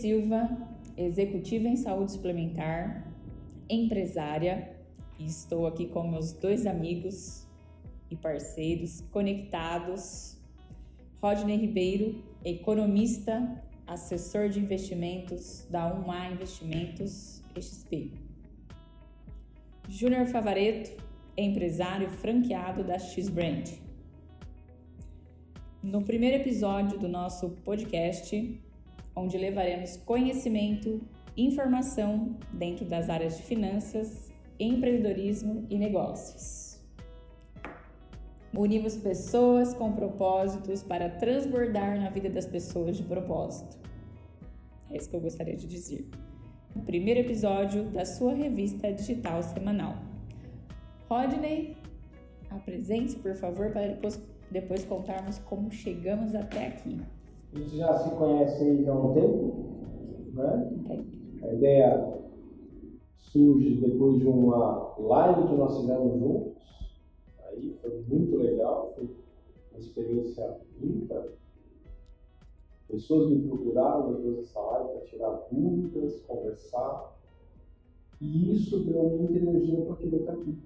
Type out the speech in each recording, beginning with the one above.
Silva, executiva em saúde suplementar, empresária, e estou aqui com meus dois amigos e parceiros conectados. Rodney Ribeiro, economista, assessor de investimentos da UMA Investimentos XP. Júnior Favareto, empresário franqueado da X-Brand. No primeiro episódio do nosso podcast, onde levaremos conhecimento informação dentro das áreas de finanças, empreendedorismo e negócios. Unimos pessoas com propósitos para transbordar na vida das pessoas de propósito. É isso que eu gostaria de dizer. O primeiro episódio da sua revista digital semanal. Rodney, apresente-se, por favor, para depois, depois contarmos como chegamos até aqui. A gente já se conhece aí há um tempo, né? A ideia surge depois de uma live que nós fizemos juntos. Aí foi muito legal, foi uma experiência ímpar. Pessoas me procuraram depois dessa live para tirar dúvidas, conversar. E isso deu muita energia para querer estar aqui,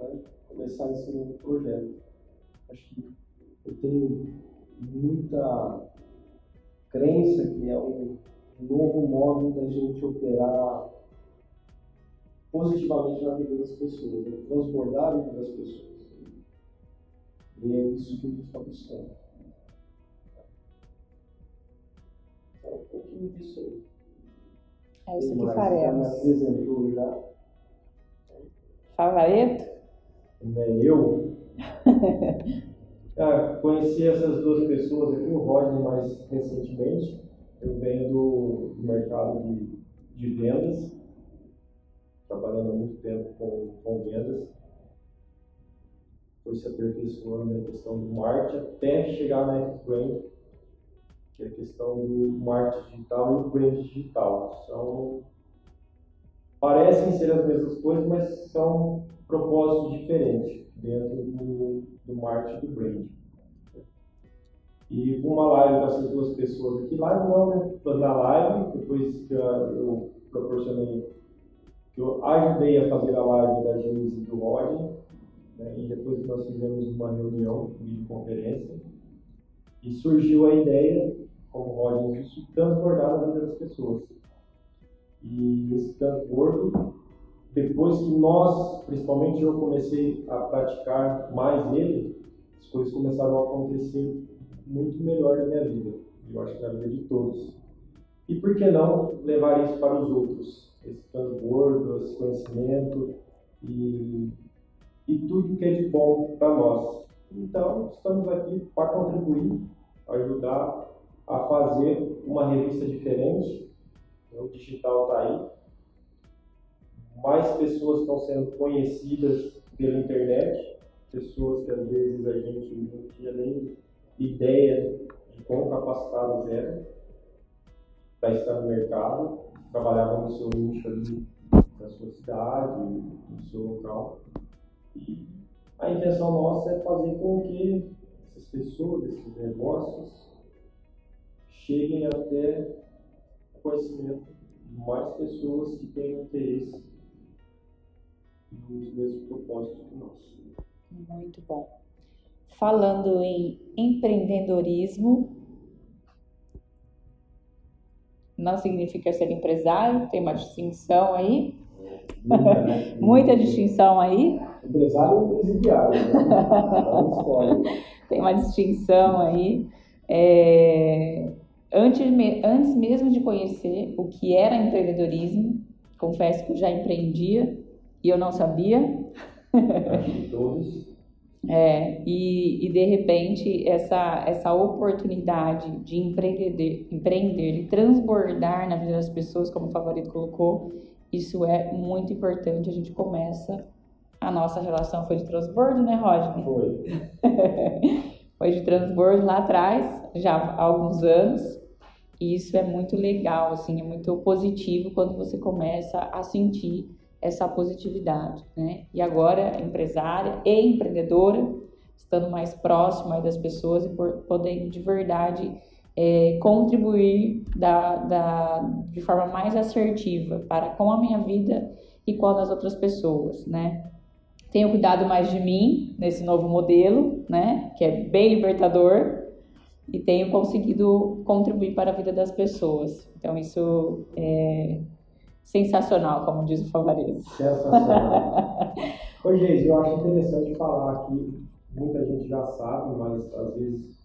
né? começar esse novo projeto. Acho que eu tenho muita crença que é um novo modo da gente operar positivamente na vida das pessoas, né? transbordar a vida das pessoas. E é isso que a gente está buscando. Então, um pouquinho disso aí. É isso que faremos. Já me apresentou já. Favareto? Também eu. Ah, conheci essas duas pessoas aqui, o Rodney mais recentemente. Eu venho do, do mercado de, de vendas, trabalhando há muito tempo com, com vendas. Foi se aperfeiçoando na questão do marketing até chegar na F-Brand, que é a questão do marketing digital e brand digital. São, parecem ser as mesmas coisas, mas são propósitos diferentes dentro do, do marketing do brand. E uma live com essas duas pessoas aqui, live não, né? Foi na live, depois que eu proporcionei, que eu ajudei a fazer a live da Geise e do Rodney, né? e depois nós fizemos uma reunião de conferência, e surgiu a ideia, como o Rodney disse, de transbordar a vida das pessoas. E esse transbordo depois que nós, principalmente eu comecei a praticar mais ele, as coisas começaram a acontecer muito melhor na minha vida. Eu acho que na vida de todos. E por que não levar isso para os outros? Esse transbordo, esse conhecimento e, e tudo que é de bom para nós. Então, estamos aqui para contribuir, ajudar a fazer uma revista diferente. O digital está aí, mais pessoas estão sendo conhecidas pela internet, pessoas que às vezes a gente não tinha nem ideia de quão capacitados eram para estar no mercado, trabalhavam no seu nicho ali, na sua cidade, no seu local. E a intenção nossa é fazer com que essas pessoas, esses negócios, cheguem até o conhecimento de mais pessoas que tenham interesse nos mesmos propósitos que nós. Muito bom. Falando em empreendedorismo, não significa ser empresário, tem uma distinção aí. Muita, né? Muita distinção aí. Empresário ou presidiário, né? Escolhe. Tem uma distinção aí. É, Antes, me- antes mesmo de conhecer o que era empreendedorismo, confesso que eu já empreendia e eu não sabia. Acho que todos. É, e, e de repente essa, essa oportunidade de empreender, empreender e transbordar na vida das pessoas, como o favorito colocou, isso é muito importante. A gente começa a nossa relação foi de transbordo, né, Rodney? Foi. foi de transbordo lá atrás, já há alguns anos. E isso é muito legal, assim, é muito positivo quando você começa a sentir essa positividade, né? E agora, empresária e empreendedora, estando mais próxima das pessoas e por- podendo de verdade é, contribuir da, da, de forma mais assertiva para com a minha vida e com a das outras pessoas, né? Tenho cuidado mais de mim nesse novo modelo, né? Que é bem libertador e tenho conseguido contribuir para a vida das pessoas. Então isso é sensacional, como diz o Favarese. Sensacional. Ô, Geis, eu acho interessante falar aqui, muita gente já sabe, mas às vezes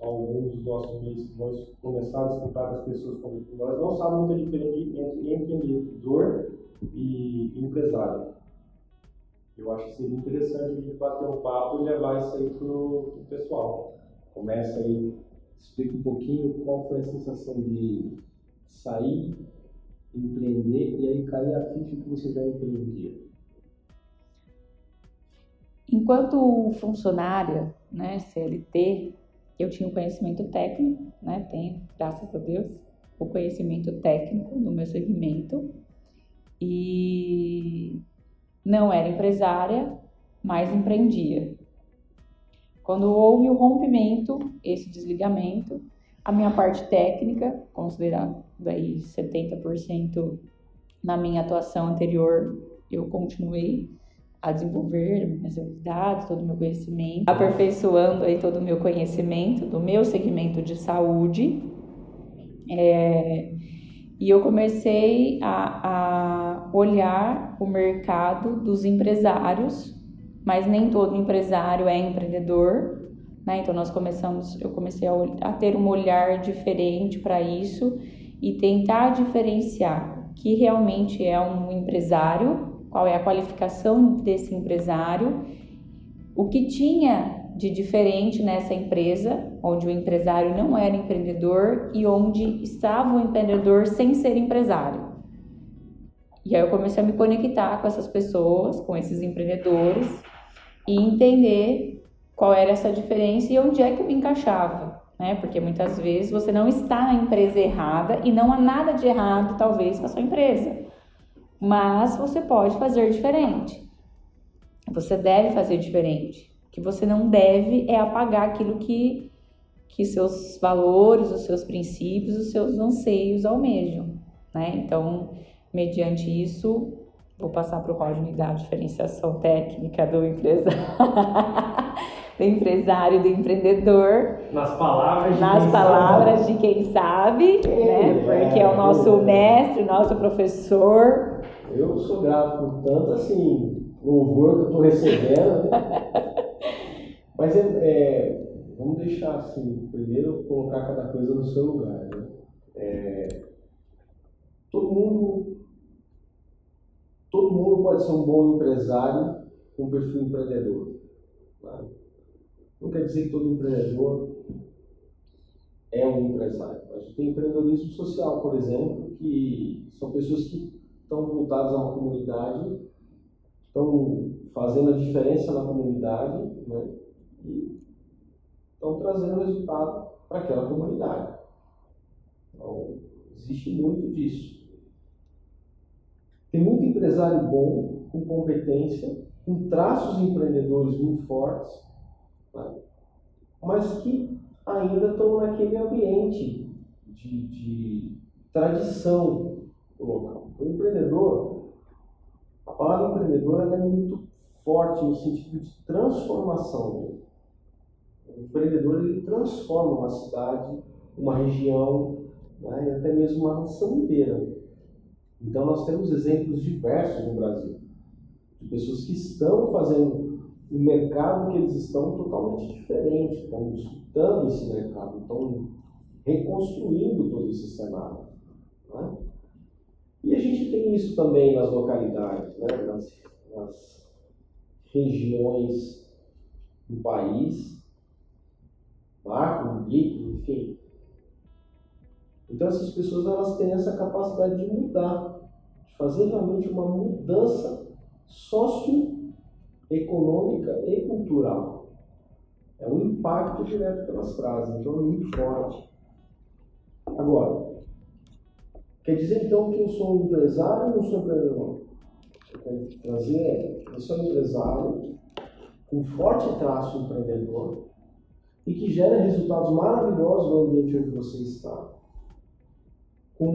alguns dos nossos meios que vão começar a escutar as pessoas como nós não sabem muito a diferença entre empreendedor e empresário. Eu acho que seria interessante a gente bater um papo e levar isso aí para o pessoal. Começa aí, explica um pouquinho qual foi a sensação de sair, empreender e aí cair a ficha que você já empreendia. Enquanto funcionária, né, CLT, eu tinha um conhecimento técnico, né? Tenho, graças a Deus, o conhecimento técnico no meu segmento e não era empresária, mas empreendia. Quando houve o rompimento, esse desligamento, a minha parte técnica, considerando aí 70% na minha atuação anterior, eu continuei a desenvolver minhas habilidades, todo o meu conhecimento, aperfeiçoando aí todo o meu conhecimento do meu segmento de saúde. É, e eu comecei a, a olhar o mercado dos empresários, mas nem todo empresário é empreendedor, né? Então nós começamos, eu comecei a, a ter um olhar diferente para isso e tentar diferenciar que realmente é um empresário qual é a qualificação desse empresário, o que tinha de diferente nessa empresa, onde o empresário não era empreendedor e onde estava o empreendedor sem ser empresário. E aí eu comecei a me conectar com essas pessoas, com esses empreendedores e entender qual era essa diferença e onde é que eu me encaixava, né? Porque muitas vezes você não está na empresa errada e não há nada de errado, talvez, com a sua empresa mas você pode fazer diferente. Você deve fazer diferente. O que você não deve é apagar aquilo que, que seus valores, os seus princípios, os seus anseios almejam. Né? Então, mediante isso, vou passar para o Rodney dar diferenciação técnica do empresário. do empresário, do empreendedor. Nas palavras de, Nas quem, palavras sabe. de quem sabe, né? Porque é o nosso mestre, o nosso professor, eu sou grato por tanto assim louvor que eu estou recebendo. Mas é, é, vamos deixar assim, primeiro colocar cada coisa no seu lugar. Né? É, todo mundo todo mundo pode ser um bom empresário com perfil empreendedor. Tá? Não quer dizer que todo empreendedor é um empresário. A gente tem empreendedorismo social, por exemplo, que são pessoas que estão voltados a uma comunidade, estão fazendo a diferença na comunidade né, e estão trazendo resultado para aquela comunidade. Então, existe muito disso. Tem muito empresário bom, com competência, com traços empreendedores muito fortes, mas que ainda estão naquele ambiente de, de tradição local. O empreendedor, a palavra empreendedor é muito forte no sentido de transformação. O empreendedor ele transforma uma cidade, uma região, né, e até mesmo uma nação inteira. Então nós temos exemplos diversos no Brasil de pessoas que estão fazendo um mercado que eles estão totalmente diferente, estão disputando esse mercado, estão reconstruindo todo esse cenário. Né? E a gente tem isso também nas localidades, né? nas, nas regiões do país, macro, micro, enfim. Então essas pessoas elas têm essa capacidade de mudar, de fazer realmente uma mudança socioeconômica e cultural. É um impacto direto que elas trazem, então é muito forte. Agora, Quer dizer então que eu sou um empresário ou não sou empreendedor? Eu quero trazer é, eu sou um empresário com forte traço empreendedor, e que gera resultados maravilhosos no ambiente onde você está. Com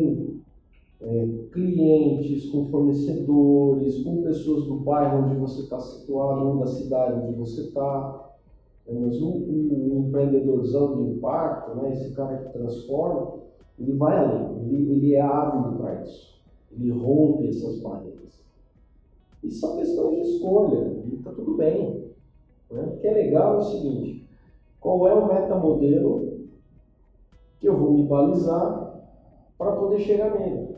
é, clientes, com fornecedores, com pessoas do bairro onde você está situado, ou da cidade onde você está. É, mas o, empreendedorzão de impacto, né, esse cara que transforma, ele vai além, ele, ele é ávido para isso. Ele rompe essas barreiras. E são questões de escolha, e está tudo bem. Né? O que é legal é o seguinte: qual é o metamodelo que eu vou me balizar para poder chegar nele?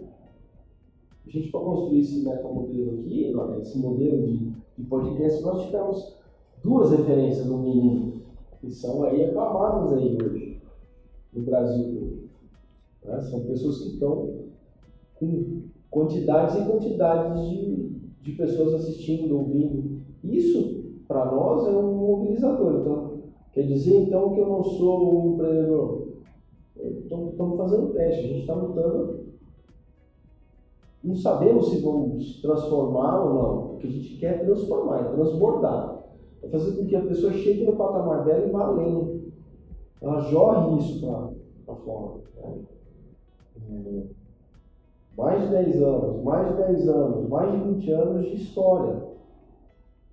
A gente, para construir esse metamodelo aqui, esse modelo de, de podcast, nós tivemos duas referências no mínimo, que são aí aclamadas aí hoje, no Brasil. Né? São pessoas que estão com quantidades e quantidades de, de pessoas assistindo, ouvindo. Isso, para nós, é um mobilizador. Então, quer dizer então que eu não sou um empreendedor. Estamos fazendo teste, a gente está lutando. Não sabemos se vamos transformar ou não. O que a gente quer é transformar, é transbordar. É fazer com que a pessoa chegue no patamar dela e vá além. Ela jorre isso para fora. Né? É, mais de 10 anos, mais de 10 anos, mais de 20 anos de história.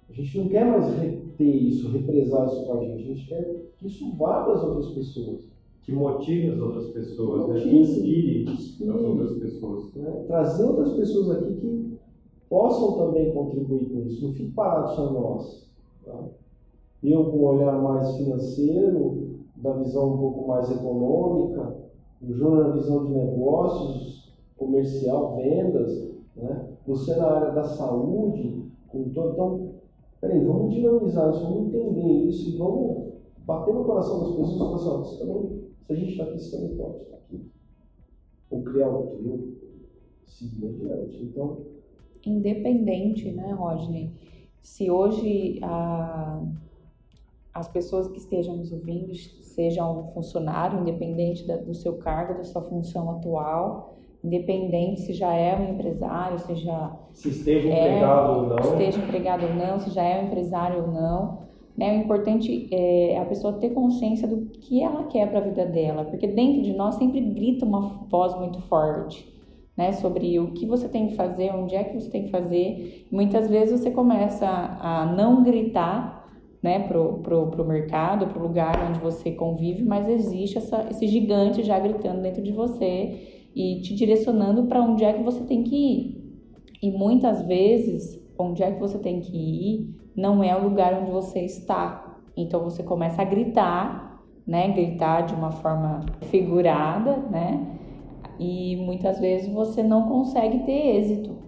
A gente não quer mais reter isso, represar isso com a gente. A gente quer que isso vá para as outras pessoas. Que motive as outras pessoas, que, né? que inspire, inspire, as outras pessoas. Né? Trazer outras pessoas aqui que possam também contribuir com isso. Não fique parado só nós. Tá? Eu com um olhar mais financeiro, da visão um pouco mais econômica, o Júnior na visão de negócios, comercial, vendas, né? você na área da saúde, com todo. Então, peraí, vamos dinamizar isso, vamos entender isso e vamos bater no coração das pessoas e falar assim, você também, se a gente está aqui, você também pode estar aqui. Ou criar o trio, seguir adiante. Então. Independente, né, Rodney? Se hoje a, as pessoas que estejam nos ouvindo sejam funcionário, independente da, do seu cargo, da sua função atual, independente se já é um empresário, se já se esteja é, empregado ou não, esteja empregado ou não, se já é um empresário ou não. Né? O importante é a pessoa ter consciência do que ela quer para a vida dela, porque dentro de nós sempre grita uma voz muito forte. Né, sobre o que você tem que fazer, onde é que você tem que fazer. Muitas vezes você começa a não gritar né, pro, pro, pro mercado, lugar onde você convive, mas existe essa, esse gigante já gritando dentro de você e te direcionando para onde é que você tem que ir. E muitas vezes, onde é que você tem que ir não é o lugar onde você está. Então você começa a gritar, né? Gritar de uma forma figurada, né? E muitas vezes você não consegue ter êxito.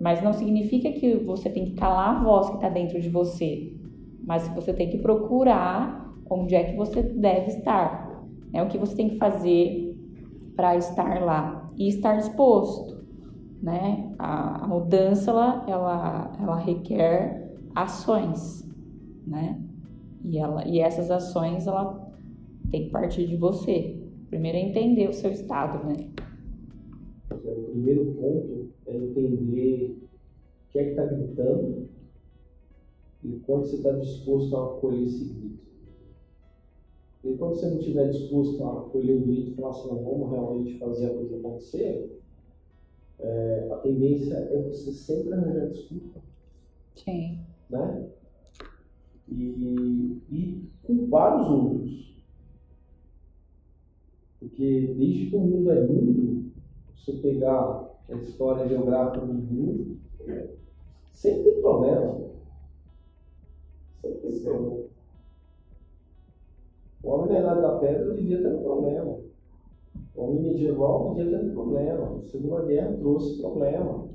Mas não significa que você tem que calar a voz que está dentro de você. Mas você tem que procurar onde é que você deve estar. É o que você tem que fazer para estar lá e estar disposto, né? A, a mudança ela, ela, ela requer ações, né? E, ela, e essas ações ela tem que partir de você. Primeiro é entender o seu estado, né? O primeiro ponto é entender o que é que está gritando e quanto você está disposto a acolher esse grito. E quando você não estiver disposto a acolher o grito e falar assim, não, vamos realmente fazer a coisa acontecer, é, a tendência é você sempre arranjar desculpa. Sim. Né? E, e culpar os outros. Porque desde que o mundo é mundo, se você pegar a história geográfica do mundo, sempre tem problema. Sempre tem problema. O homem Idade da Pedra devia ter um problema. O homem medieval devia ter um problema. A Segunda Guerra trouxe problema.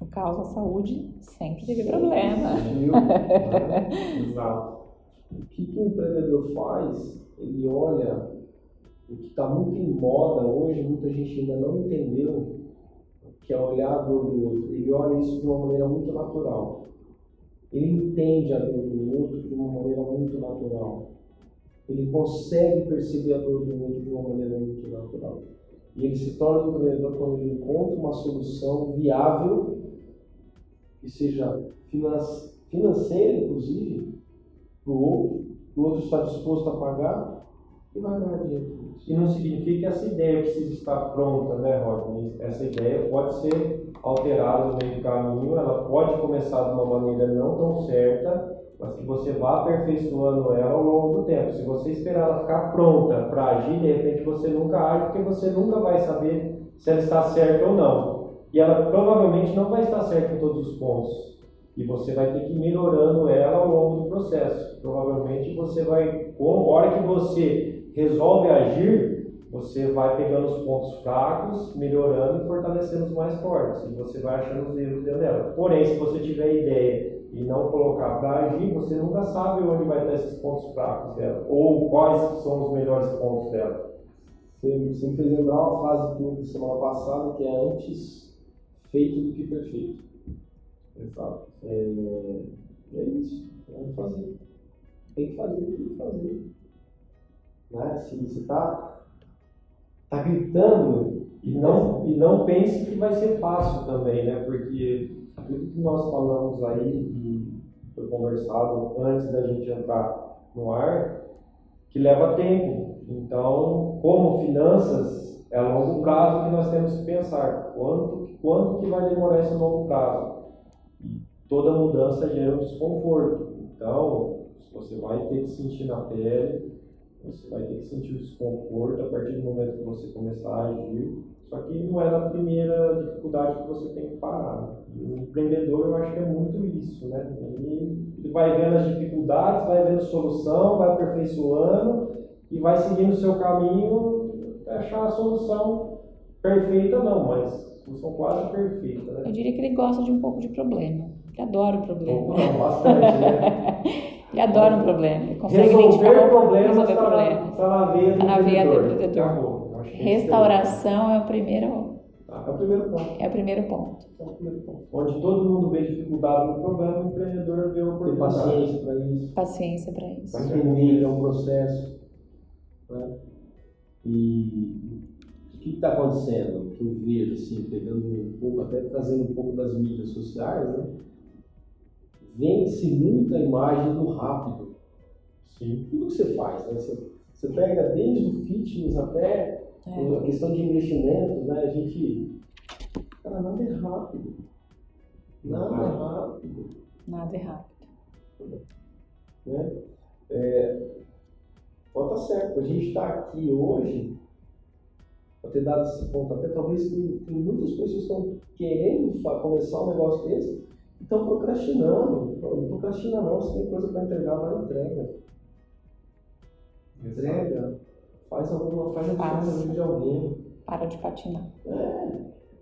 O caos da saúde sempre teve problema. Exato. O que, que o empreendedor faz? Ele olha o que está muito em moda hoje, muita gente ainda não entendeu, que é olhar a dor do outro. Ele olha isso de uma maneira muito natural. Ele entende a dor do outro de uma maneira muito natural ele consegue perceber a dor do outro de uma maneira muito natural. E ele se torna um empreendedor quando ele encontra uma solução viável, que seja financeira, inclusive, para o outro, o outro está disposto a pagar e vai ganhar dinheiro. E não significa que essa ideia precisa estar pronta, né, Rodney? Essa ideia pode ser alterada no meio do caminho, ela pode começar de uma maneira não tão certa, mas que você vá aperfeiçoando ela ao longo do tempo. Se você esperar ela ficar pronta para agir, de repente você nunca age, porque você nunca vai saber se ela está certa ou não. E ela provavelmente não vai estar certa em todos os pontos. E você vai ter que ir melhorando ela ao longo do processo. Provavelmente você vai, com a hora que você resolve agir, você vai pegando os pontos fracos, melhorando e fortalecendo os mais fortes. E você vai achando os erros dela. Porém, se você tiver ideia e não colocar para agir, você nunca sabe onde vai estar esses pontos fracos dela. Ou quais são os melhores pontos dela. Você me fez lembrar uma frase do semana passada que é antes feito do que perfeito. Exato. É, é isso. Vamos fazer. Tem que fazer, tem que fazer. Né? Se você está tá gritando. E não, e não pense que vai ser fácil também, né? Porque tudo que nós falamos aí e foi conversado antes da gente entrar no ar, que leva tempo. Então, como finanças, é a longo prazo que nós temos que pensar. Quanto, quanto que vai demorar esse longo prazo? E toda mudança gera um desconforto. Então, você vai ter que sentir na pele, você vai ter que sentir o desconforto a partir do momento que você começar a agir. Só que não é na primeira dificuldade que você tem que parar. E o empreendedor, eu acho que é muito isso, né? Ele, ele vai vendo as dificuldades, vai vendo solução, vai aperfeiçoando e vai seguindo o seu caminho até achar a solução perfeita, não, mas solução quase perfeita, né? Eu diria que ele gosta de um pouco de problema. Ele adora o problema. Não, bastante, né? Ele adora um problema. Ele consegue Resolver identificar problemas resolver está problemas. tá na veia do Tá na veia do empreendedor. esse Restauração é o primeiro, É o primeiro ponto. é o primeiro ponto. É o primeiro ponto. Onde todo mundo vê dificuldade no problema, o empreendedor vê Ter oportunidade. paciência para isso. Paciência para isso. Tá. entender que é um processo. Né? E que está acontecendo? Que eu vejo, assim, pegando um pouco, até trazendo um pouco das mídias sociais, né? Vende-se muita imagem do rápido. Sim. Tudo que você faz, né? Você, você pega desde o fitness até É. a questão de investimento, né? A gente. Cara, nada é rápido. Nada é rápido. Nada é rápido. né? É, pode estar certo, a gente está aqui hoje, para ter dado esse ponto, até talvez tem, tem muitas pessoas que estão querendo começar um negócio desse e estão procrastinando. Não, não procrastina não, você tem coisa para entregar, vai entrega. Entrega, faz alguma, faz a diferença de alguém. Para de patinar.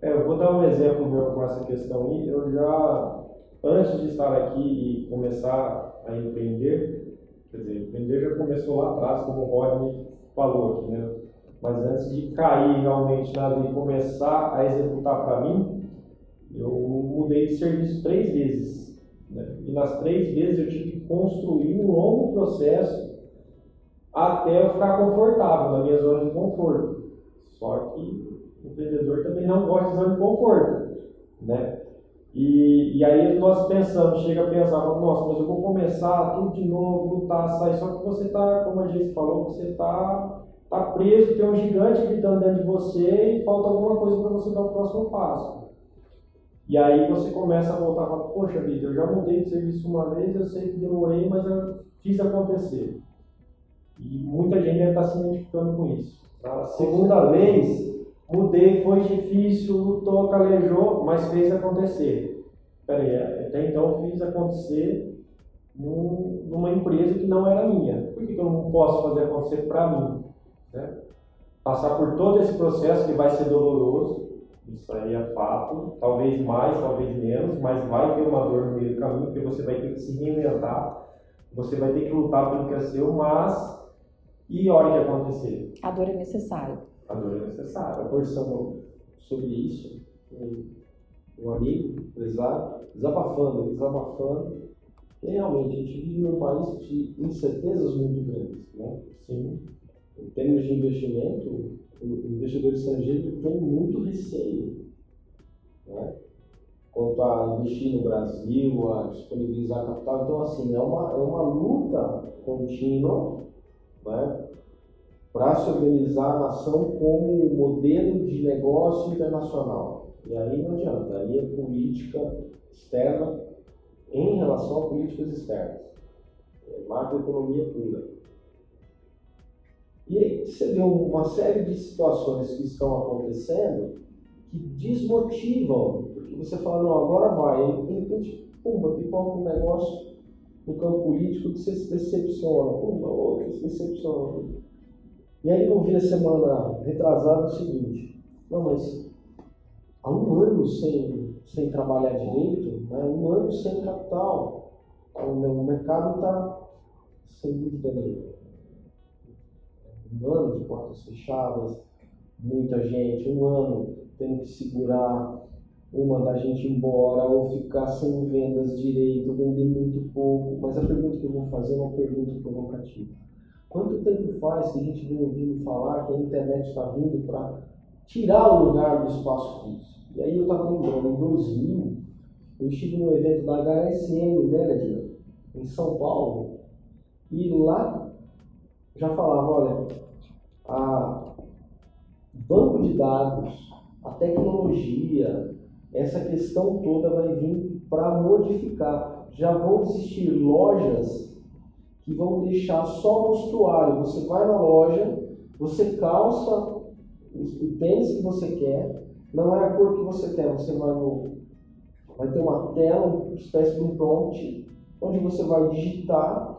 É, eu vou dar um exemplo meu com essa questão aí. Eu já, antes de estar aqui e começar a empreender, quer dizer, empreender já começou lá atrás, como o Rodney falou aqui, né? Mas antes de cair realmente na vida e começar a executar para mim, eu mudei de serviço três vezes. né? E nas três vezes eu tive que construir um longo processo até eu ficar confortável na minha zona de conforto. Só que o empreendedor também não gosta de zona de conforto, né? E, e aí nós pensamos, chega a pensar, nossa, mas eu vou começar tudo de novo, lutar, sair, só que você está, como a gente falou, você está tá preso, tem um gigante gritando dentro de você e falta alguma coisa para você dar o próximo passo. E aí você começa a voltar e fala, poxa vida, eu já mudei de serviço uma vez, eu sei que demorei, mas eu fiz acontecer. E muita gente deve estar se identificando com isso. Segunda vez, mudei, foi difícil, lutou, calejou, mas fez acontecer. Peraí, até então fiz acontecer num- numa empresa que não era minha. Por que eu não posso fazer acontecer para mim? Né? Passar por todo esse processo que vai ser doloroso, isso aí é fato, talvez mais, talvez menos, mas vai ter uma dor no meio do caminho, porque você vai ter que se reinventar, você vai ter que lutar pelo que é seu, mas e a hora que acontecer? A dor é necessária. A dor é necessária. conversando sobre isso, um, um amigo, empresário, desabafando, desabafando, que realmente a gente vive num país de incertezas muito grandes. Né? Sim, Em termos de investimento, o investidor estrangeiro tem muito receio. Né? quanto a investir no Brasil, a disponibilizar capital. Então, assim, é uma, é uma luta contínua né, para se organizar a nação como modelo de negócio internacional. E aí não adianta, aí é política externa em relação a políticas externas. É macroeconomia pura. E aí você vê uma série de situações que estão acontecendo que desmotivam, porque você fala, não, agora vai, e de repente, pumba, pipoca um negócio no campo político que você se decepciona, pumba, outro se decepciona. E aí eu vi a semana retrasada o seguinte, não, mas há um ano sem, sem trabalhar direito, né, um ano sem capital, o mercado está sem dúvida nenhuma. Um ano de portas fechadas, muita gente, um ano tendo que segurar uma da gente embora ou ficar sem vendas direito, vender muito pouco. Mas a pergunta que eu vou fazer é uma pergunta provocativa. Quanto tempo faz que a gente vem ouvindo falar que a internet está vindo para tirar o lugar do espaço físico? E aí eu estava lembrando, em 2000, eu estive no evento da HSM Management, em São Paulo, e lá já falava, olha, a banco de dados, a tecnologia, essa questão toda vai vir para modificar. Já vão existir lojas que vão deixar só o mostruário. Você vai na loja, você calça o tênis que você quer, não é a cor que você quer, você vai no. Vai ter uma tela, uma espécie de um prompt, onde você vai digitar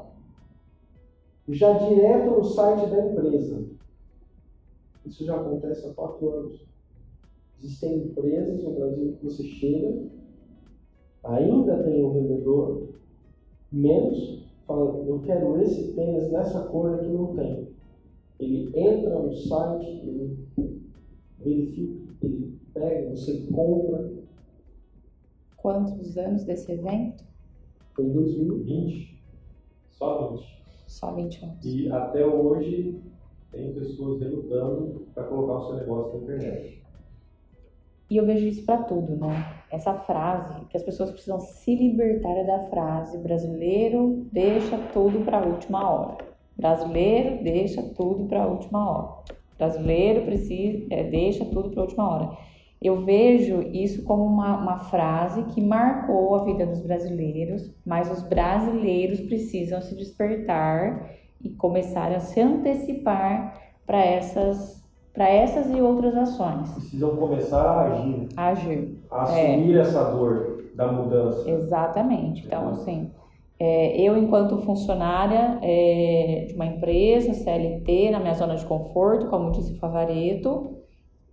já direto no site da empresa. Isso já acontece há quatro anos. Existem empresas no Brasil que você chega, ainda tem um vendedor, menos, fala, eu quero esse tênis nessa cor que não tem. Ele entra no site, ele verifica, ele pega, você compra. Quantos anos desse evento? Foi em 2020. Só 20. Só 20 anos. E até hoje tem pessoas relutando para colocar o seu negócio na internet. E eu vejo isso para tudo, né? Essa frase, que as pessoas precisam se libertar da frase: brasileiro deixa tudo para a última hora. Brasileiro deixa tudo para a última hora. Brasileiro precisa, é, deixa tudo para a última hora. Eu vejo isso como uma, uma frase que marcou a vida dos brasileiros, mas os brasileiros precisam se despertar e começar a se antecipar para essas para essas e outras ações. Precisam começar a agir. A agir. A assumir é. essa dor da mudança. Exatamente. Então, assim, é, eu, enquanto funcionária é, de uma empresa, CLT, na minha zona de conforto, como disse o Favareto,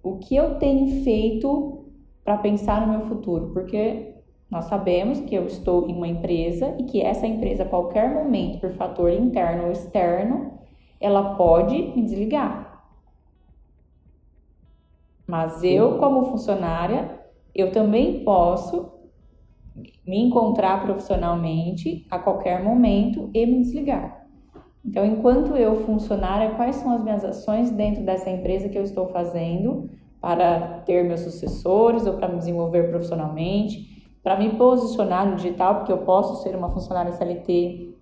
o que eu tenho feito para pensar no meu futuro? Porque nós sabemos que eu estou em uma empresa e que essa empresa, a qualquer momento, por fator interno ou externo, ela pode me desligar. Mas eu, como funcionária, eu também posso me encontrar profissionalmente a qualquer momento e me desligar. Então, enquanto eu funcionária, quais são as minhas ações dentro dessa empresa que eu estou fazendo para ter meus sucessores ou para me desenvolver profissionalmente, para me posicionar no digital, porque eu posso ser uma funcionária CLT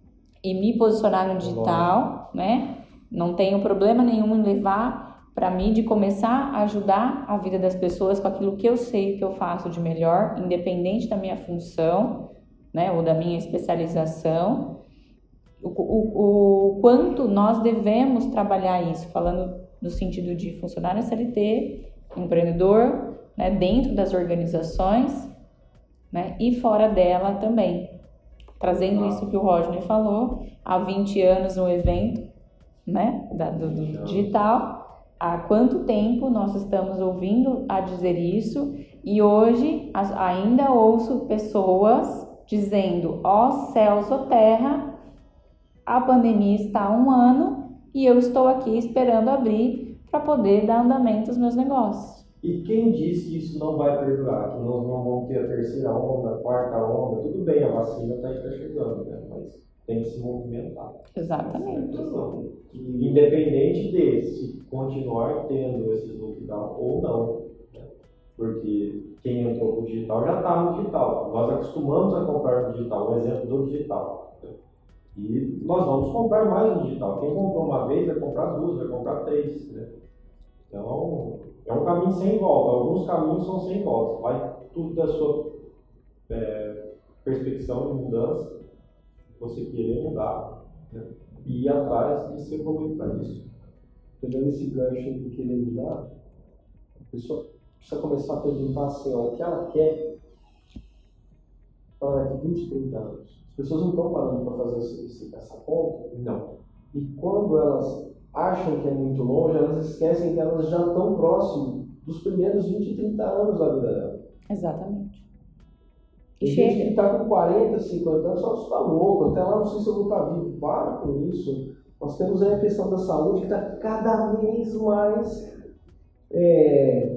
e me posicionar no digital, né? Não tenho problema nenhum em levar para mim de começar a ajudar a vida das pessoas com aquilo que eu sei que eu faço de melhor, independente da minha função, né, ou da minha especialização. O, o, o quanto nós devemos trabalhar isso, falando no sentido de funcionário SLT, empreendedor, né, dentro das organizações, né, e fora dela também. Trazendo isso que o Rodney falou, há 20 anos no evento, né, da, do, do digital, há quanto tempo nós estamos ouvindo a dizer isso? E hoje ainda ouço pessoas dizendo: ó oh, céus, ó oh, terra, a pandemia está há um ano e eu estou aqui esperando abrir para poder dar andamento aos meus negócios. E quem diz que isso não vai perdurar, que nós não vamos ter a terceira onda, a quarta onda? Tudo bem, a vacina está tá chegando, né? mas tem que se movimentar. Exatamente. independente de se continuar tendo esses lockdown ou não. Né? Porque quem entrou no digital já está no digital. Nós acostumamos a comprar no digital, o exemplo do digital. E nós vamos comprar mais no digital. Quem comprou uma vez vai comprar duas, vai comprar três. Né? Então, é um caminho sem volta. Alguns caminhos são sem volta. Vai tudo da sua é, perspectiva de mudança, você querer mudar né? e ir atrás de se evoluir para isso. Pegando esse gancho de querer mudar, a pessoa precisa começar a perguntar assim, o que ela quer para daqui 20, 30 anos. As pessoas não estão parando para fazer esse, essa conta. Não. E quando elas acham que é muito longe, elas esquecem que elas já estão próximas dos primeiros 20, 30 anos da vida dela. Exatamente. Tem Chega. gente que está com 40, 50 anos, só está louco. Até lá não sei se eu vou estar vivo. Para com isso. Nós temos aí a questão da saúde que está cada vez mais. É,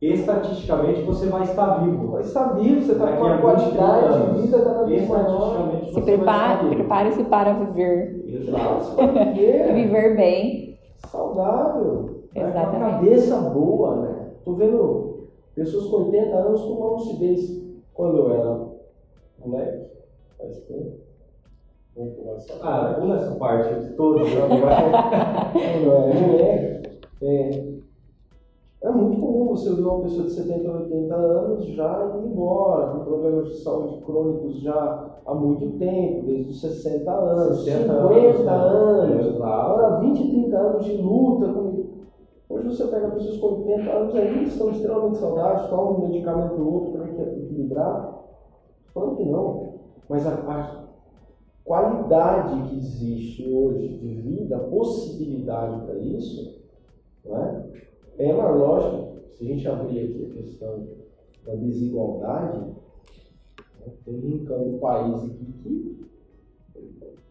Estatisticamente você vai estar vivo. Vai estar vivo, você está com a qualidade 20 de vida cada vez maior. Estatisticamente Se prepare, prepare-se para viver. Exato. E Viver viver bem. saudável. né? Com a Exatamente. cabeça boa, né? Tô vendo pessoas com 80 anos com uma lucidez. Quando eu era moleque, faz tempo. Vamos pular essa Ah, pula essa parte toda. né? Quando eu era moleque, é, é muito comum você ver uma pessoa de 70, 80 anos já indo embora, com problemas de saúde crônicos já há muito tempo, desde os 60 anos, 60 50 anos, anos, né? Exato. agora 20, 30 anos de luta. Com... Hoje você pega pessoas com 80 anos ainda estão extremamente saudáveis, tomam um medicamento ou outro para equilibrar. Falando que não, mas a, a qualidade que existe hoje de vida, a possibilidade para isso, não é? Ela, lógico, se a gente abrir aqui a questão da desigualdade, né, tem o país aqui que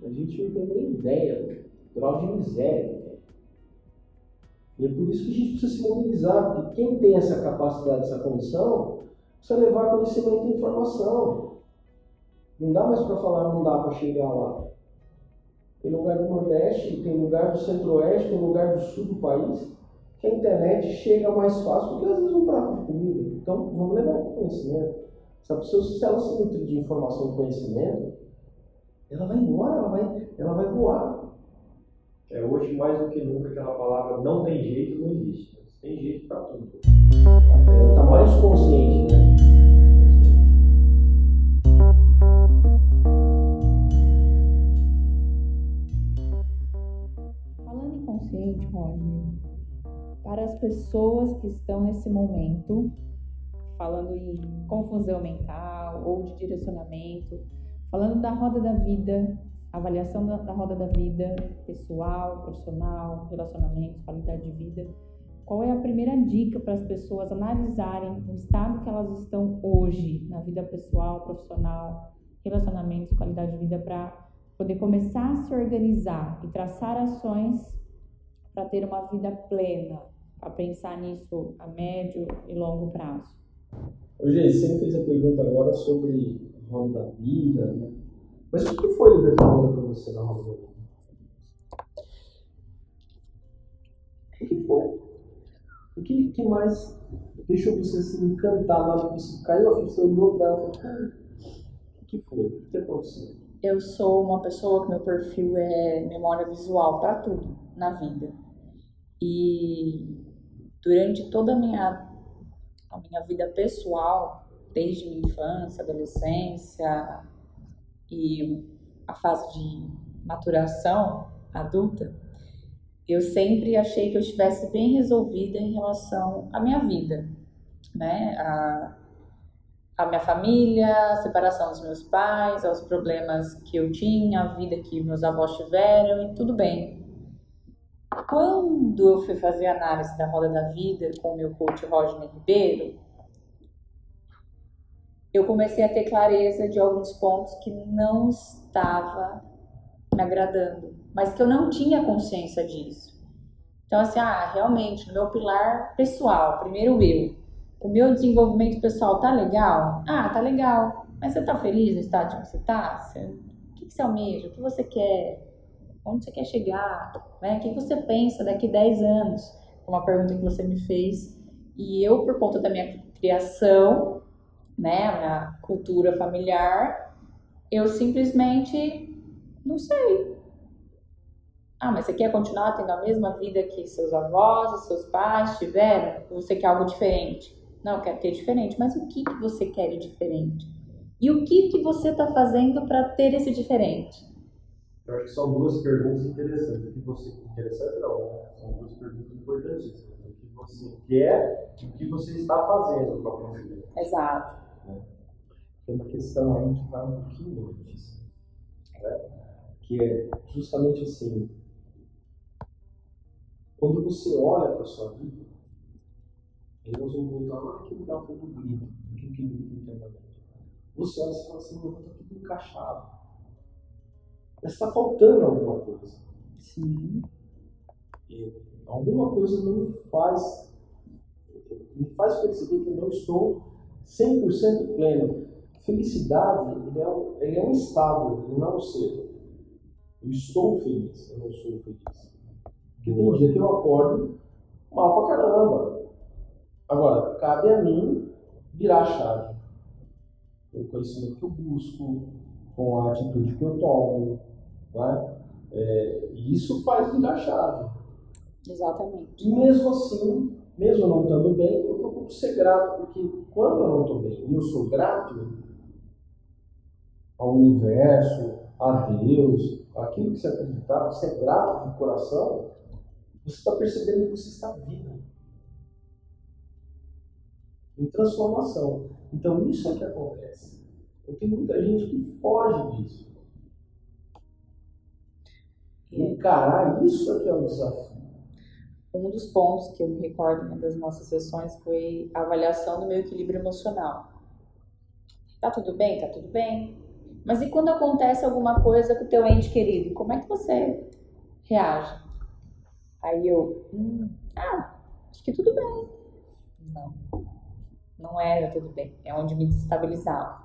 a gente não tem nem ideia do grau de miséria que tem. E é por isso que a gente precisa se mobilizar, porque quem tem essa capacidade, essa condição, precisa levar conhecimento e informação. Não dá mais para falar, não dá para chegar lá. Tem lugar do Nordeste, tem lugar do Centro-Oeste, tem lugar do Sul do país, que a internet chega mais fácil do que às vezes um prato de comida. Então, vamos levar com conhecimento. Se a pessoa, se ela se nutrir de informação e conhecimento, ela vai embora, ela vai, ela vai voar. É hoje mais do que nunca aquela palavra não tem jeito, não existe. Tem jeito para tudo. Ela está mais consciente, né? Falando em consciente, Rodney, para as pessoas que estão nesse momento, falando em confusão mental ou de direcionamento, falando da roda da vida, avaliação da, da roda da vida, pessoal, profissional, relacionamentos, qualidade de vida, qual é a primeira dica para as pessoas analisarem o estado que elas estão hoje na vida pessoal, profissional, relacionamentos, qualidade de vida para poder começar a se organizar e traçar ações para ter uma vida plena, para pensar nisso a médio e longo prazo. Gê, você me fez a pergunta agora sobre a roda da vida, né? Mas o que foi libertador para você na roda da vida? O que foi? O que, que mais deixou você se encantar na hora que você caiu a ficha, você olhou para ela e falou, "Cara, o que foi? O que aconteceu? Eu sou uma pessoa que meu perfil é memória visual para tudo na vida. E durante toda a minha, a minha vida pessoal, desde minha infância, adolescência e a fase de maturação adulta, eu sempre achei que eu estivesse bem resolvida em relação à minha vida, né? A, a minha família, a separação dos meus pais, aos problemas que eu tinha, a vida que meus avós tiveram e tudo bem. Quando eu fui fazer a análise da roda da vida com o meu coach Rodney Ribeiro, eu comecei a ter clareza de alguns pontos que não estava me agradando, mas que eu não tinha consciência disso. Então, assim, ah, realmente, no meu pilar pessoal, primeiro eu, o meu desenvolvimento pessoal tá legal? Ah, tá legal. Mas você tá feliz no estado que você tá? Você, o que, que você almeja? O que você quer? Onde você quer chegar? Né? O que você pensa daqui 10 anos? Uma pergunta que você me fez. E eu, por conta da minha criação, né, a minha cultura familiar, eu simplesmente não sei. Ah, mas você quer continuar tendo a mesma vida que seus avós seus pais tiveram? Ou você quer algo diferente? Não, eu quero ter diferente. Mas o que, que você quer de diferente? E o que, que você está fazendo para ter esse diferente? Eu acho que são duas perguntas interessantes. O que você interessante não, né? São duas perguntas importantíssimas. O que você quer e o que você está fazendo para conseguir. Exato. Né? Tem uma questão aí que vai um pouquinho antes, né? que é justamente assim, quando você olha para a sua vida, aí nós vamos voltar lá naquele lugar do grito, aquilo que grita internamente. Você olha e fala assim, está tudo encaixado. Mas está faltando alguma coisa. Sim. E alguma coisa não me faz, me faz perceber que eu não estou 100% pleno. Felicidade, ele é, um, ele é um estado, ele não é um ser. Eu estou feliz, eu não sou feliz. Porque tem dia que eu acordo mal pra caramba. Agora, cabe a mim virar a chave. Com o conhecimento que eu busco, com a atitude que eu tomo. Né? É, e isso faz virar chave. Exatamente. E mesmo assim, mesmo não estando bem, eu procuro ser grato, porque quando eu não estou bem e eu sou grato ao universo, a Deus, aquilo que você acreditar, você é grato de coração, você está percebendo que você está vivo. Em transformação. Então, isso é que acontece. Eu tenho muita gente que foge disso. Encarar isso é que é desafio. Um dos pontos que eu me recordo uma das nossas sessões foi a avaliação do meu equilíbrio emocional. Tá tudo bem? Tá tudo bem. Mas e quando acontece alguma coisa com o teu ente querido? Como é que você reage? Aí eu, hum, ah, acho que tudo bem. Não, não era tudo bem. É onde me desestabilizava,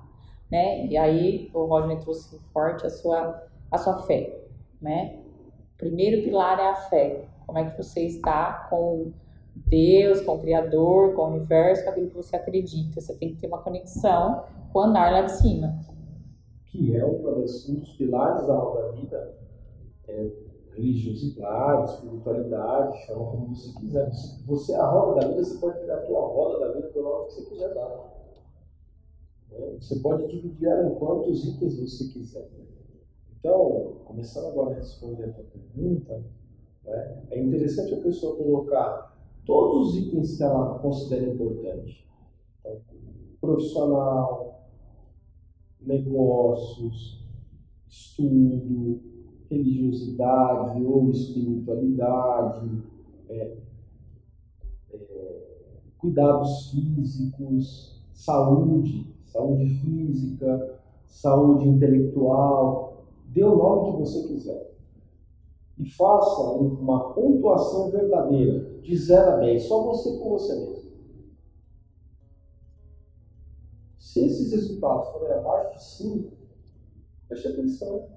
né? E aí o Rodney trouxe forte a sua, a sua fé, né? O primeiro pilar é a fé. Como é que você está com Deus, com o Criador, com o universo, com aquilo que você acredita. Você tem que ter uma conexão com o andar lá de cima. Que é um dos pilares da roda vida, é religiosidade, espiritualidade, chama como você quiser. Você, a roda da vida, você pode criar a tua roda da vida do nome que você quiser dar. Né? Você pode dividir ela em quantos itens você quiser. Então, começando agora a responder a tua pergunta, né, é interessante a pessoa colocar todos os itens que ela considera importante. Então, profissional, negócios, estudo, religiosidade ou espiritualidade, é, é, cuidados físicos, saúde, saúde física, saúde intelectual, dê o nome que você quiser. E faça uma pontuação verdadeira, de 0 a 10, só você com você mesmo. Se esses resultados forem abaixo de 5, preste atenção.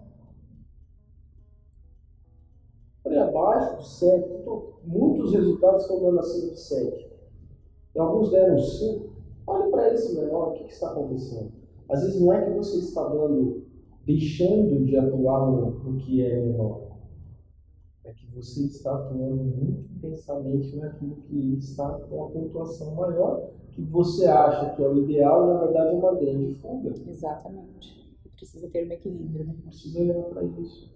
Falei abaixo de 7, então, muitos resultados estão dando acima de 7. E alguns deram 5. Olhe para esse menor, o que, que está acontecendo? Às vezes não é que você está dando, deixando de atuar no, no que é menor. É que você está atuando muito intensamente naquilo que está com a pontuação maior, que você acha que é o ideal, na verdade é uma grande fuga. Exatamente. Precisa ter um equilíbrio, né? Precisa olhar para isso.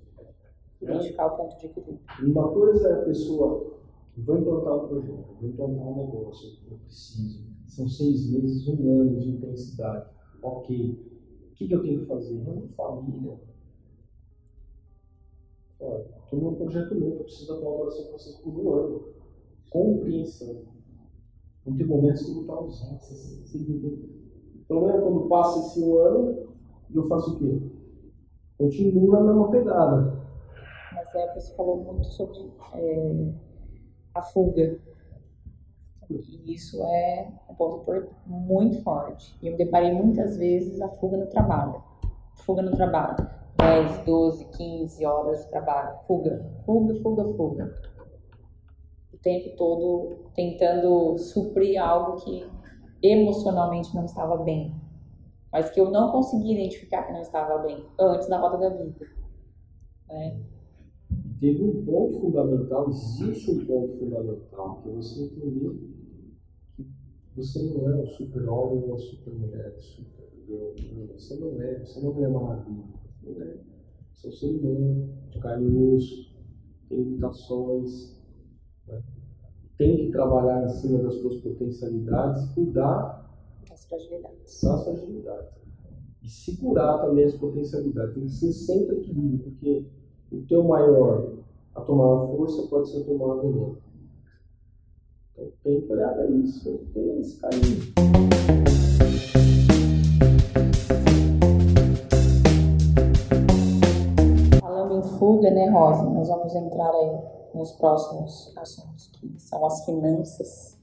Identificar o ponto de equilíbrio. Uma coisa é a pessoa, vou implantar um projeto, vou implantar um negócio, eu preciso. São seis meses, um ano de intensidade. Ok. O que, que eu tenho que fazer? Família. Olha, estou num projeto novo, eu preciso da colaboração com vocês por um ano. Compreensão. Não tem momentos que eu vou estar ausente. Pelo menos quando passa esse um ano, eu faço o quê? Continuo na mesma pegada. Mas é, você falou muito sobre é, a fuga. E isso é um ponto muito forte. E eu me deparei muitas vezes a fuga no trabalho. Fuga no trabalho. 10, 12, 15 horas de trabalho. Fuga, fuga, fuga, fuga. tempo todo tentando suprir algo que emocionalmente não estava bem, mas que eu não conseguia identificar que não estava bem antes da roda da vida. Né? Teve um ponto fundamental, existe um ponto fundamental, que você entendeu você não é um super-homem ou uma super-mulher, super você não é, você não é maravilha, você não é. Você é um ser humano, de carne e osso, tem limitações, né? tem que trabalhar em cima das suas potencialidades e cuidar das fragilidades. Das fragilidades. E segurar também as potencialidades. Tem que ser sempre equilíbrio, porque o teu maior, a tua maior força pode ser o teu maior veneno. Tem que olhar para isso, tem esse caminho. fuga, né, Rosa? Nós vamos entrar aí nos próximos assuntos, que são as finanças.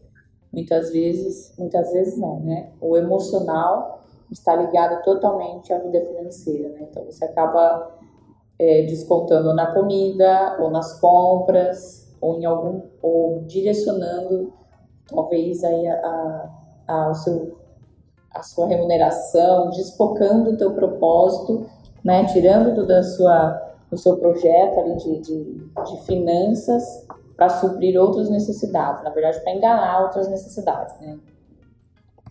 Muitas vezes, muitas vezes não, né? O emocional está ligado totalmente à vida financeira, né? Então você acaba é, descontando na comida, ou nas compras, ou em algum, ou direcionando talvez aí a, a, a, seu, a sua remuneração, desfocando o teu propósito, né? Tirando toda a sua no seu projeto ali de, de, de finanças para suprir outras necessidades, na verdade, para enganar outras necessidades, né?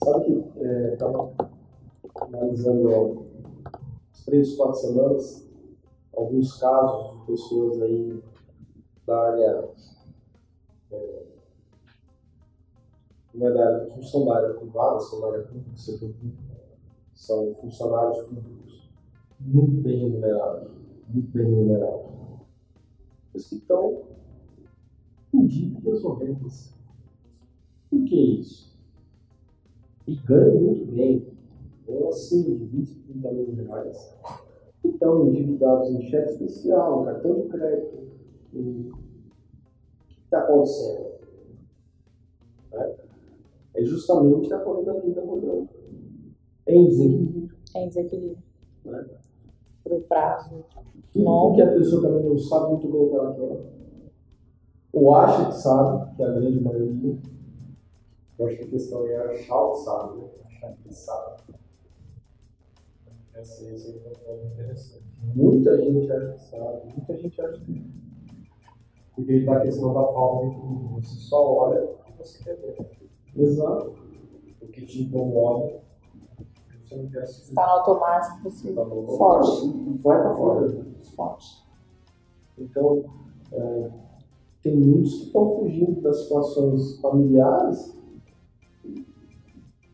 Sabe que estava é, analisando há três, quatro semanas alguns casos de pessoas aí da área é, não é da área, não são da área privada, são da área pública, são funcionários públicos muito bem remunerados muito bem remunerados. Os que estão em dívidas horrendas. Por que isso? E ganham muito bem, ganham acima de 20, 30 mil reais. E estão endividados em cheque especial, cartão de crédito. O que está acontecendo? É, é justamente a corrida da vida mudando. É em desequilíbrio. É em desequilíbrio. Né? Para o prazo tudo que a pessoa também não sabe muito bem o que ela quer. Ou acha que sabe, que é a grande maioria. Eu acho que a questão é achar que sabe, né? achar que sabe. Essa, esse é interessante. Muita gente acha que sabe, muita gente acha que Porque está a questão da falta de tudo. Você só olha o que você quer ver. Exato. O que te incomoda você não quer Está no automático, você tá foge. Vai para fora. Foge. Então, é, tem muitos que estão fugindo das situações familiares.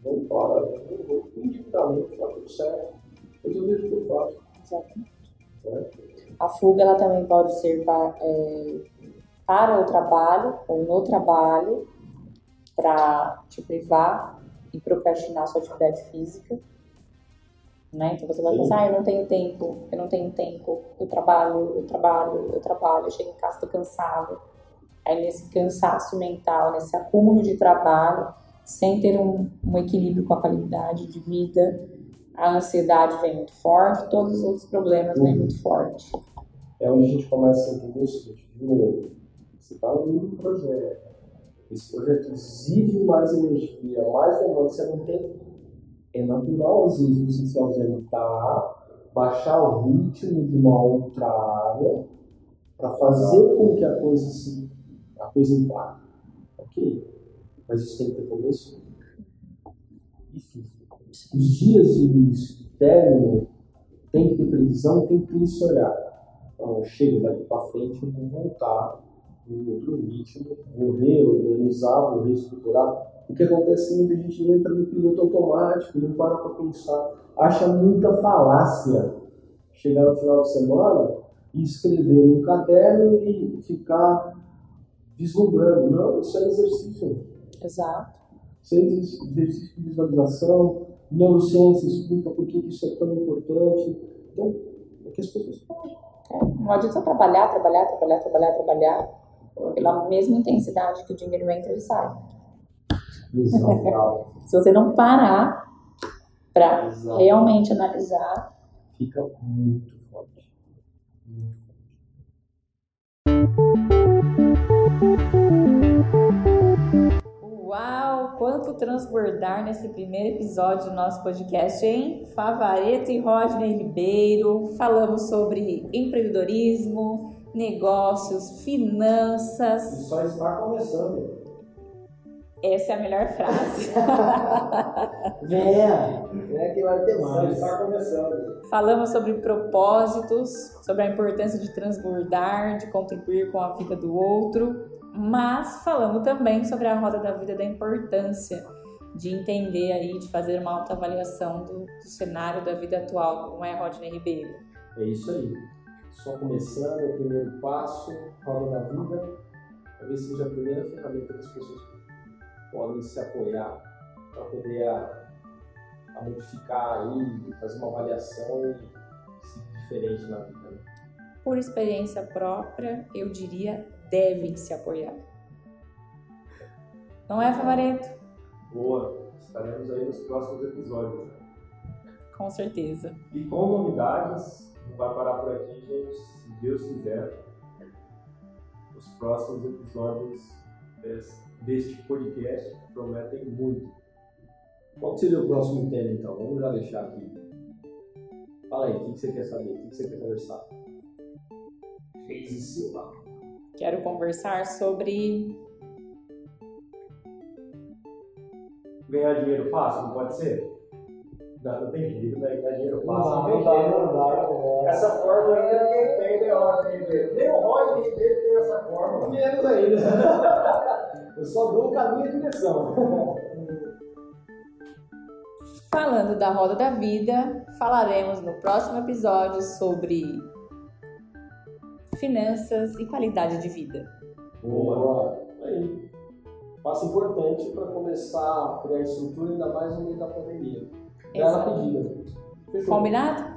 Vão vou endividamento, está tudo certo. Depois eu vejo o que eu faço. Exatamente. É. A fuga ela também pode ser para, é, para o trabalho ou no trabalho para te privar e procrastinar sua atividade física né? Então você vai Sim. pensar, ah, eu não tenho tempo, eu não tenho tempo, eu trabalho, eu trabalho, eu trabalho, eu chego em casa, estou cansado. Aí nesse cansaço mental, nesse acúmulo de trabalho, sem ter um, um equilíbrio com a qualidade de vida, a ansiedade vem muito forte, todos os outros problemas uhum. vêm muito forte. É onde a gente começa a entender o seguinte, de novo, você está num projeto, esse projeto exige mais energia, mais demanda, você não tem é natural, às vezes, você se ausentar, baixar o ritmo de uma outra área, para fazer com que a coisa se a coisa impacte. Ok? Mas isso tem que ter começo e fim. Os dias de início término tem que ter previsão, tem que ter esse olhar. Então, chego daqui para frente, eu vou voltar em outro ritmo, vou reorganizar, vou reestruturar o que acontece é muita gente entra no piloto automático, não para para pensar, acha muita falácia chegar no final de semana e escrever no caderno e ficar vislumbrando. Não, isso é exercício. Exato. Isso é exercício de visualização. Neurociência explica por que isso é tão importante. Então, é que as pessoas fazem. É, não adianta trabalhar, trabalhar, trabalhar, trabalhar, trabalhar. Pela mesma intensidade que o dinheiro entra, ele sai. Se você não parar para realmente analisar, fica muito forte. Forte. vamos transbordar nesse primeiro episódio do nosso podcast em Favareto e Rodney Ribeiro. Falamos sobre empreendedorismo, negócios, finanças. E só está começando. Essa é a melhor frase. Venha! É que vai ter Só mais. está começando. Falamos sobre propósitos, sobre a importância de transbordar, de contribuir com a vida do outro, mas falamos também sobre a roda da vida, da importância de entender aí, de fazer uma autoavaliação do, do cenário da vida atual, como é Rodney Ribeiro. É isso aí. Só começando, é o primeiro passo, roda da vida. Talvez seja a primeira ferramenta que as pessoas podem se apoiar para poder a, a modificar aí, fazer uma avaliação e ser diferente na vida. Né? Por experiência própria, eu diria, devem se apoiar. Não é, Favareto? Boa. Estaremos aí nos próximos episódios. Com certeza. E com novidades, não vai parar por aqui, gente, se Deus quiser. Os próximos episódios des- deste podcast prometem muito. Qual que seria o próximo tema então? Vamos já deixar aqui. Fala aí, o que você quer saber? O que você quer conversar? Reise Silva. Quero conversar sobre Ganhar dinheiro fácil, não pode ser? Não, não tem jeito, né? Ganhar dinheiro Não fácil. dá, não tem não dá, não dá. Essa fórmula ainda ninguém tem, né? Nem o Rodney Ribeiro tem essa fórmula. Menos ainda. Eu só dou o caminho e a direção. Falando da roda da vida, falaremos no próximo episódio sobre finanças e qualidade de vida. Boa. Aí. Passo importante para começar a criar estrutura, ainda mais no meio da pandemia. Exato. pedida. Fechou. Combinado?